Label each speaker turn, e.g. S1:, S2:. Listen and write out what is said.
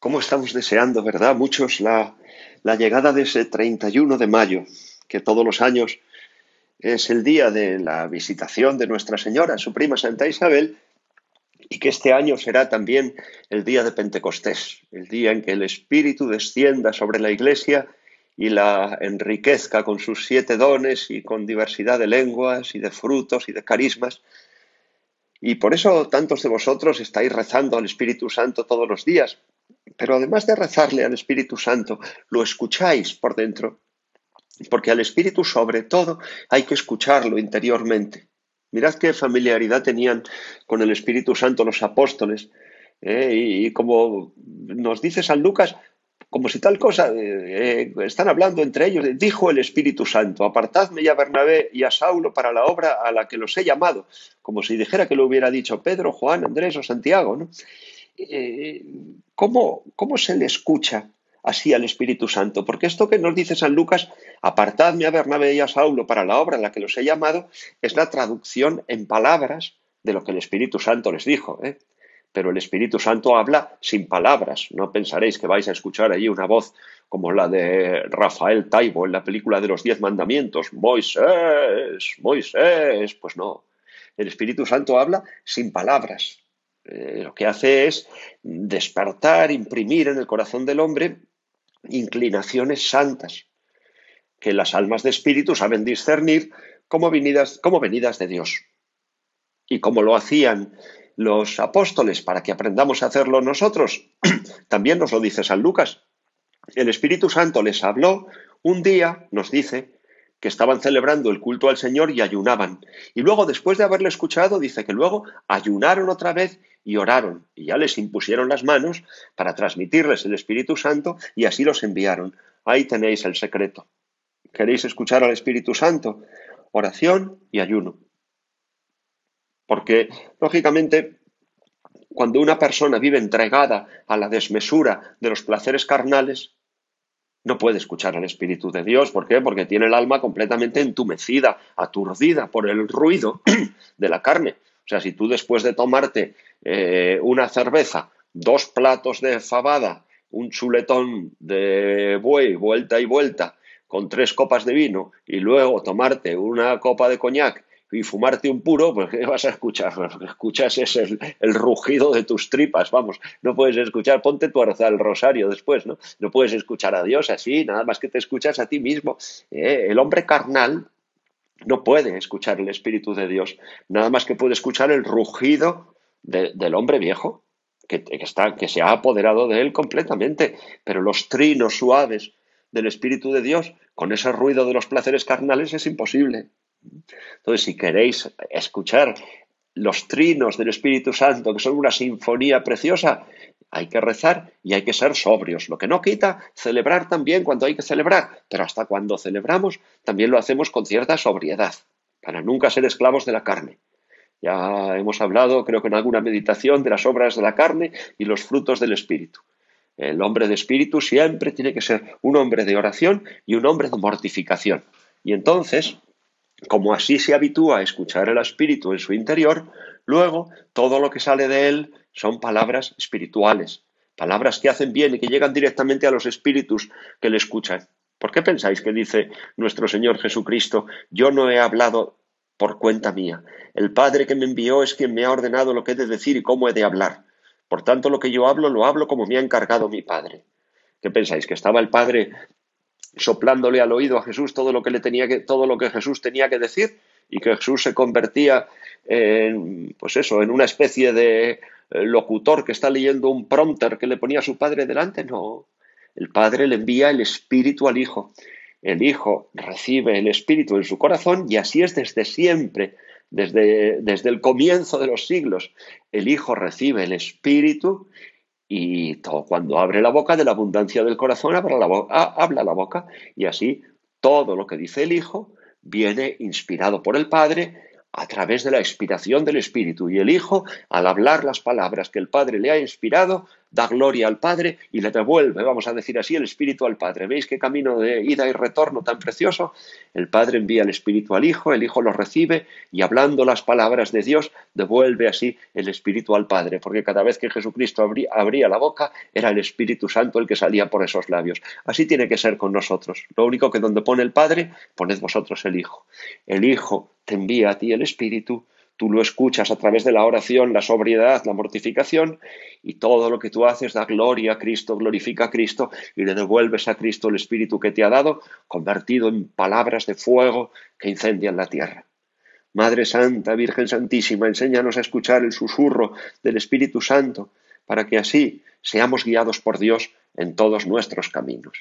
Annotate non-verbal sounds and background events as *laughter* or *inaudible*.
S1: ¿Cómo estamos deseando, verdad? Muchos la, la llegada de ese 31 de mayo, que todos los años es el día de la visitación de Nuestra Señora, su prima Santa Isabel, y que este año será también el día de Pentecostés, el día en que el Espíritu descienda sobre la Iglesia y la enriquezca con sus siete dones y con diversidad de lenguas y de frutos y de carismas. Y por eso tantos de vosotros estáis rezando al Espíritu Santo todos los días, pero además de rezarle al Espíritu Santo, lo escucháis por dentro, porque al Espíritu sobre todo hay que escucharlo interiormente. Mirad qué familiaridad tenían con el Espíritu Santo los apóstoles. ¿eh? y, como nos dice San Lucas, como si tal cosa, eh, eh, están hablando entre ellos, dijo el Espíritu Santo, apartadme ya a Bernabé y a Saulo para la obra a la que los he llamado, como si dijera que lo hubiera dicho Pedro, Juan, Andrés o Santiago. ¿no? ¿Cómo, ¿Cómo se le escucha así al Espíritu Santo. Porque esto que nos dice San Lucas, apartadme a Bernabé y a Saulo para la obra en la que los he llamado, es la traducción en palabras de lo que el Espíritu Santo les dijo. ¿eh? Pero el Espíritu Santo habla sin palabras. No pensaréis que vais a escuchar allí una voz como la de Rafael Taibo en la película de los Diez Mandamientos. Moisés, Moisés. Pues no. El Espíritu Santo habla sin palabras. Eh, lo que hace es despertar, imprimir en el corazón del hombre inclinaciones santas, que las almas de espíritu saben discernir como venidas, como venidas de Dios. Y como lo hacían los apóstoles para que aprendamos a hacerlo nosotros, *clears throat* también nos lo dice San Lucas. El Espíritu Santo les habló un día, nos dice, que estaban celebrando el culto al Señor y ayunaban. Y luego, después de haberle escuchado, dice que luego ayunaron otra vez y oraron, y ya les impusieron las manos para transmitirles el Espíritu Santo, y así los enviaron. Ahí tenéis el secreto. ¿Queréis escuchar al Espíritu Santo? Oración y ayuno. Porque, lógicamente, cuando una persona vive entregada a la desmesura de los placeres carnales, no puede escuchar al Espíritu de Dios. ¿Por qué? Porque tiene el alma completamente entumecida, aturdida por el ruido *clears throat* de la carne. O sea, si tú después de tomarte eh, una cerveza, dos platos de fabada, un chuletón de buey, vuelta y vuelta, con tres copas de vino, y luego tomarte una copa de coñac y fumarte un puro, pues ¿qué vas a escuchar? Lo que escuchas es el, rugido de tus tripas, vamos, no puedes escuchar, ponte tu el rosario después, ¿no? No puedes escuchar a Dios así, nada más que te escuchas a ti mismo. ¿eh? el hombre carnal no puede escuchar el Espíritu de Dios, nada más que puede escuchar el rugido del hombre viejo, que, está, que se ha apoderado de él completamente, pero los trinos suaves del Espíritu de Dios, con ese ruido de los placeres carnales, es imposible. Entonces, si queréis escuchar los trinos del Espíritu Santo, que son una sinfonía preciosa, hay que rezar y hay que ser sobrios. Lo que no quita celebrar también cuando hay que celebrar, pero hasta cuando celebramos también lo hacemos con cierta sobriedad, para nunca ser esclavos de la carne. Ya hemos hablado, creo que en alguna meditación, de las obras de la carne y los frutos del Espíritu. El hombre de Espíritu siempre tiene que ser un hombre de oración y un hombre de mortificación. Y entonces, como así se habitúa a escuchar el espíritu en su interior, luego todo lo que sale de él son palabras espirituales, palabras que hacen bien y que llegan directamente a los espíritus que le escuchan. ¿Por qué pensáis que dice nuestro Señor Jesucristo, yo no he hablado por cuenta mía? El Padre que me envió es quien me ha ordenado lo que he de decir y cómo he de hablar. Por tanto, lo que yo hablo, lo hablo como me ha encargado mi Padre. ¿Qué pensáis? ¿Que estaba el Padre soplándole al oído a Jesús todo lo que le tenía que, todo lo que Jesús tenía que decir y que Jesús se convertía en, pues eso, en una especie de eh, locutor que está leyendo un prompter que le ponía a su padre delante. No, el padre le envía el espíritu al hijo. El hijo recibe el espíritu en su corazón y así es desde siempre, desde, desde el comienzo de los siglos. El hijo recibe el espíritu y todo, cuando abre la boca, de la abundancia del corazón habla la, boca, habla la boca. Y así todo lo que dice el Hijo viene inspirado por el Padre a través de la inspiración del Espíritu. Y el Hijo, al hablar las palabras que el Padre le ha inspirado, da gloria al Padre y le devuelve, vamos a decir así, el Espíritu al Padre. ¿Veis qué camino de ida y retorno tan precioso? El Padre envía el Espíritu al Hijo, el Hijo lo recibe y hablando las palabras de Dios devuelve así el Espíritu al Padre, porque cada vez que Jesucristo abría, la boca era el Espíritu Santo el que salía por esos labios. Así tiene que ser con nosotros. Lo único que donde pone el Padre, poned vosotros el Hijo. El Hijo te envía a ti el Espíritu Tú lo escuchas a través de la oración, la sobriedad, la mortificación, y todo lo que tú haces da gloria a Cristo, glorifica a Cristo, y le devuelves a Cristo el Espíritu que te ha dado, convertido en palabras de fuego que incendian la tierra. Madre Santa, Virgen Santísima, enséñanos a escuchar el susurro del Espíritu Santo, para que así seamos guiados por Dios en todos nuestros caminos.